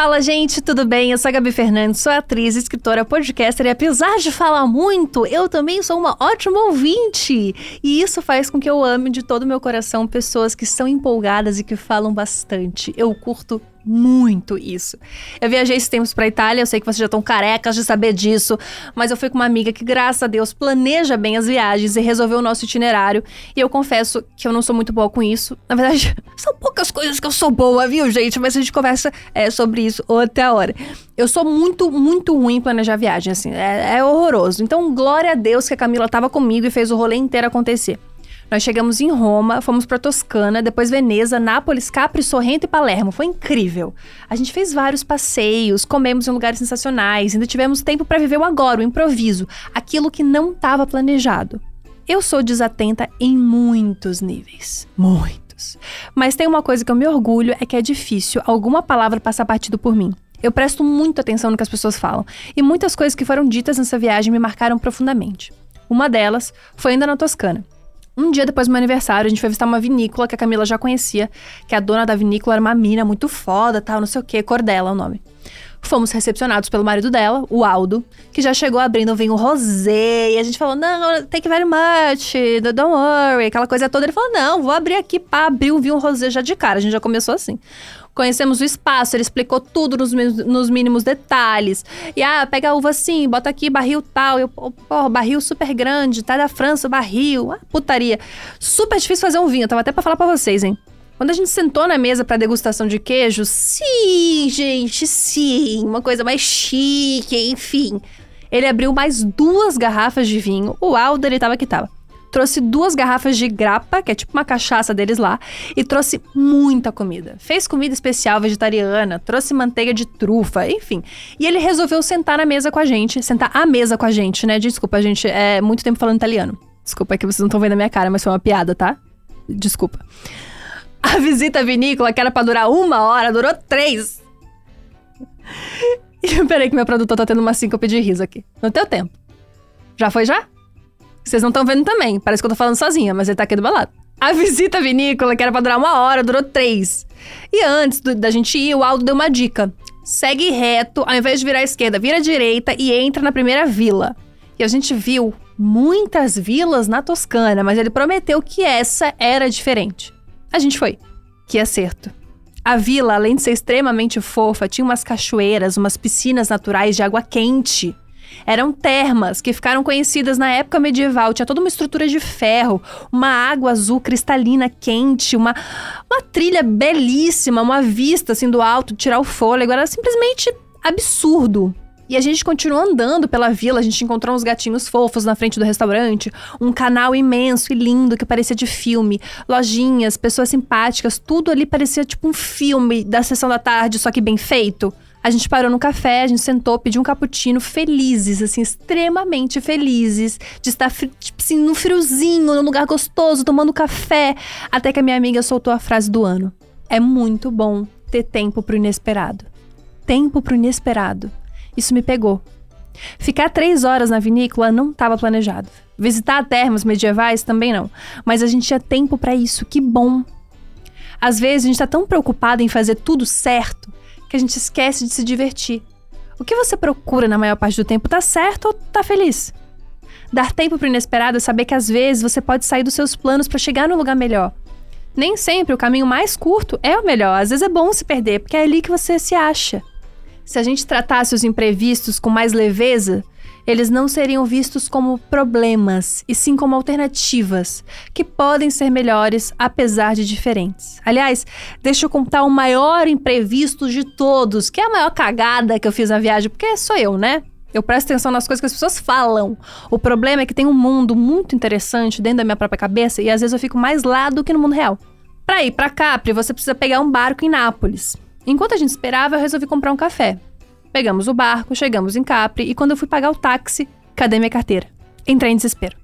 Fala, gente, tudo bem? Eu sou a Gabi Fernandes, sou atriz, escritora, podcaster e apesar de falar muito, eu também sou uma ótima ouvinte. E isso faz com que eu ame de todo o meu coração pessoas que são empolgadas e que falam bastante. Eu curto muito isso. Eu viajei esses tempos pra Itália, eu sei que vocês já estão carecas de saber disso, mas eu fui com uma amiga que, graças a Deus, planeja bem as viagens e resolveu o nosso itinerário. E eu confesso que eu não sou muito boa com isso. Na verdade, são poucas coisas que eu sou boa, viu, gente? Mas a gente conversa é, sobre isso outra hora. Eu sou muito, muito ruim em planejar viagem, assim, é, é horroroso. Então, glória a Deus que a Camila tava comigo e fez o rolê inteiro acontecer. Nós chegamos em Roma, fomos para Toscana, depois Veneza, Nápoles, Capri, Sorrento e Palermo. Foi incrível. A gente fez vários passeios, comemos em lugares sensacionais, ainda tivemos tempo para viver o agora, o improviso, aquilo que não estava planejado. Eu sou desatenta em muitos níveis. Muitos. Mas tem uma coisa que eu me orgulho é que é difícil alguma palavra passar batido por mim. Eu presto muita atenção no que as pessoas falam, e muitas coisas que foram ditas nessa viagem me marcaram profundamente. Uma delas foi ainda na Toscana. Um dia depois do meu aniversário, a gente foi visitar uma vinícola que a Camila já conhecia, que a dona da vinícola era uma mina muito foda, tal, não sei o que, Cordela é o nome. Fomos recepcionados pelo marido dela, o Aldo, que já chegou abrindo um vinho rosé. E a gente falou: Não, you very much, don't worry, aquela coisa toda. Ele falou: Não, vou abrir aqui para abrir um vinho rosé já de cara. A gente já começou assim. Conhecemos o espaço, ele explicou tudo nos, nos mínimos detalhes. E ah, pega a uva assim, bota aqui barril tal. Eu, porra, barril super grande, tá da França barril. Ah, putaria. Super difícil fazer um vinho, eu tava até pra falar pra vocês, hein? Quando a gente sentou na mesa pra degustação de queijo, sim, gente, sim, uma coisa mais chique, enfim. Ele abriu mais duas garrafas de vinho. O Aldo, ele tava que tava. Trouxe duas garrafas de grappa, que é tipo uma cachaça deles lá, e trouxe muita comida. Fez comida especial vegetariana, trouxe manteiga de trufa, enfim. E ele resolveu sentar na mesa com a gente, sentar à mesa com a gente, né? Desculpa, gente, é muito tempo falando italiano. Desculpa, é que vocês não estão vendo a minha cara, mas foi uma piada, tá? Desculpa. A visita vinícola, que era pra durar uma hora, durou três. E peraí que meu produtor tá tendo uma síncope de riso aqui. No teu tempo. Já foi já? Vocês não estão vendo também. Parece que eu tô falando sozinha, mas ele tá aqui do meu lado. A visita vinícola, que era pra durar uma hora, durou três. E antes do- da gente ir, o Aldo deu uma dica. Segue reto, ao invés de virar à esquerda, vira à direita e entra na primeira vila. E a gente viu muitas vilas na Toscana, mas ele prometeu que essa era diferente. A gente foi. Que acerto. A vila, além de ser extremamente fofa, tinha umas cachoeiras, umas piscinas naturais de água quente. Eram termas que ficaram conhecidas na época medieval. Tinha toda uma estrutura de ferro, uma água azul cristalina quente, uma, uma trilha belíssima, uma vista assim do alto, tirar o fôlego. Era simplesmente absurdo. E a gente continuou andando pela vila, a gente encontrou uns gatinhos fofos na frente do restaurante, um canal imenso e lindo que parecia de filme, lojinhas, pessoas simpáticas, tudo ali parecia tipo um filme da sessão da tarde, só que bem feito. A gente parou no café, a gente sentou, pediu um cappuccino, felizes, assim, extremamente felizes de estar, tipo assim, num friozinho, num lugar gostoso, tomando café. Até que a minha amiga soltou a frase do ano. É muito bom ter tempo pro inesperado. Tempo pro inesperado. Isso me pegou. Ficar três horas na vinícola não estava planejado. Visitar termas medievais também não. Mas a gente tinha tempo para isso, que bom. Às vezes a gente tá tão preocupado em fazer tudo certo que a gente esquece de se divertir. O que você procura na maior parte do tempo tá certo ou tá feliz? Dar tempo pro inesperado é saber que às vezes você pode sair dos seus planos para chegar num lugar melhor. Nem sempre o caminho mais curto é o melhor. Às vezes é bom se perder, porque é ali que você se acha. Se a gente tratasse os imprevistos com mais leveza, eles não seriam vistos como problemas, e sim como alternativas, que podem ser melhores apesar de diferentes. Aliás, deixa eu contar o maior imprevisto de todos, que é a maior cagada que eu fiz na viagem, porque sou eu, né? Eu presto atenção nas coisas que as pessoas falam. O problema é que tem um mundo muito interessante dentro da minha própria cabeça e às vezes eu fico mais lá do que no mundo real. Pra ir pra Capri, você precisa pegar um barco em Nápoles. Enquanto a gente esperava, eu resolvi comprar um café. Pegamos o barco, chegamos em Capri e quando eu fui pagar o táxi, cadê minha carteira? Entrei em desespero.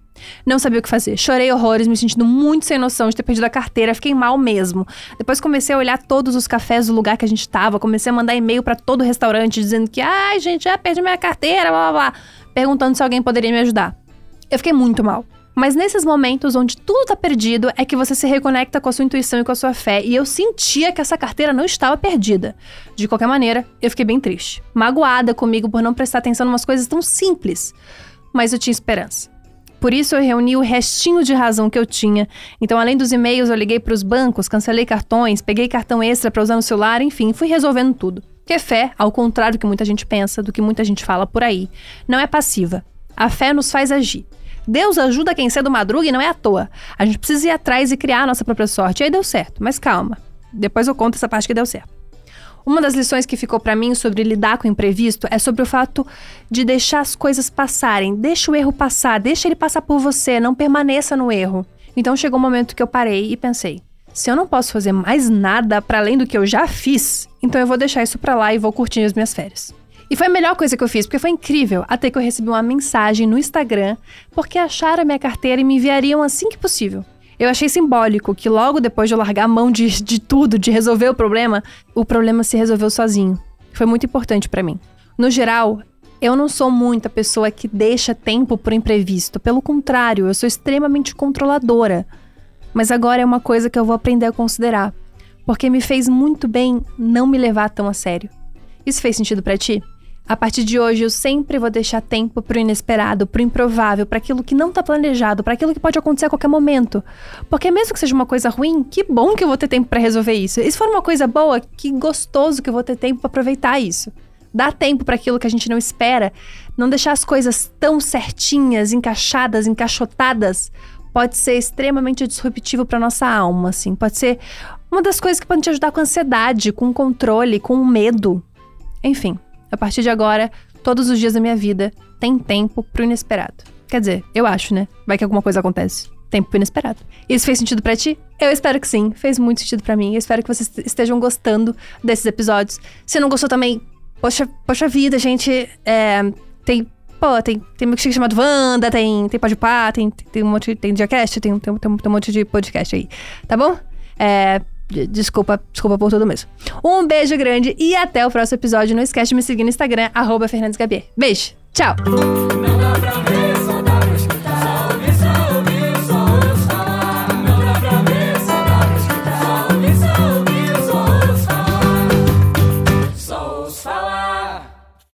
Não sabia o que fazer. Chorei horrores, me sentindo muito sem noção de ter perdido a carteira. Fiquei mal mesmo. Depois comecei a olhar todos os cafés do lugar que a gente tava. Comecei a mandar e-mail pra todo restaurante dizendo que, ai, gente, já perdi minha carteira, blá blá blá. Perguntando se alguém poderia me ajudar. Eu fiquei muito mal. Mas nesses momentos onde tudo tá perdido é que você se reconecta com a sua intuição e com a sua fé. E eu sentia que essa carteira não estava perdida. De qualquer maneira, eu fiquei bem triste. Magoada comigo por não prestar atenção em umas coisas tão simples. Mas eu tinha esperança. Por isso eu reuni o restinho de razão que eu tinha. Então, além dos e-mails, eu liguei para os bancos, cancelei cartões, peguei cartão extra para usar no celular, enfim, fui resolvendo tudo. Porque fé, ao contrário do que muita gente pensa, do que muita gente fala por aí, não é passiva. A fé nos faz agir. Deus ajuda quem cedo madruga e não é à toa. A gente precisa ir atrás e criar a nossa própria sorte. E aí deu certo, mas calma. Depois eu conto essa parte que deu certo. Uma das lições que ficou para mim sobre lidar com o imprevisto é sobre o fato de deixar as coisas passarem. Deixa o erro passar, deixa ele passar por você, não permaneça no erro. Então chegou um momento que eu parei e pensei: se eu não posso fazer mais nada para além do que eu já fiz, então eu vou deixar isso para lá e vou curtir as minhas férias. E foi a melhor coisa que eu fiz, porque foi incrível. Até que eu recebi uma mensagem no Instagram, porque acharam a minha carteira e me enviariam assim que possível. Eu achei simbólico que logo depois de eu largar a mão de, de tudo, de resolver o problema, o problema se resolveu sozinho. Foi muito importante para mim. No geral, eu não sou muito a pessoa que deixa tempo pro imprevisto. Pelo contrário, eu sou extremamente controladora. Mas agora é uma coisa que eu vou aprender a considerar, porque me fez muito bem não me levar tão a sério. Isso fez sentido para ti? A partir de hoje, eu sempre vou deixar tempo pro inesperado, pro improvável, para aquilo que não tá planejado, para aquilo que pode acontecer a qualquer momento. Porque mesmo que seja uma coisa ruim, que bom que eu vou ter tempo para resolver isso. E se for uma coisa boa, que gostoso que eu vou ter tempo para aproveitar isso. Dar tempo para aquilo que a gente não espera, não deixar as coisas tão certinhas, encaixadas, encaixotadas, pode ser extremamente disruptivo para nossa alma, assim. Pode ser uma das coisas que pode te ajudar com ansiedade, com controle, com medo. Enfim, a partir de agora, todos os dias da minha vida tem tempo pro inesperado. Quer dizer, eu acho, né? Vai que alguma coisa acontece. Tempo inesperado. Isso fez sentido para ti? Eu espero que sim. Fez muito sentido para mim. Eu espero que vocês estejam gostando desses episódios. Se não gostou também, poxa, poxa vida, gente. É, tem Pô, tem, tem milkshake chamado Wanda, tem, tem Pode Pá, tem, tem um monte tem Diacast, tem, tem, tem um monte de podcast aí, tá bom? É, Desculpa, desculpa por tudo mesmo. Um beijo grande e até o próximo episódio. Não esquece de me seguir no Instagram, arroba. Beijo, tchau!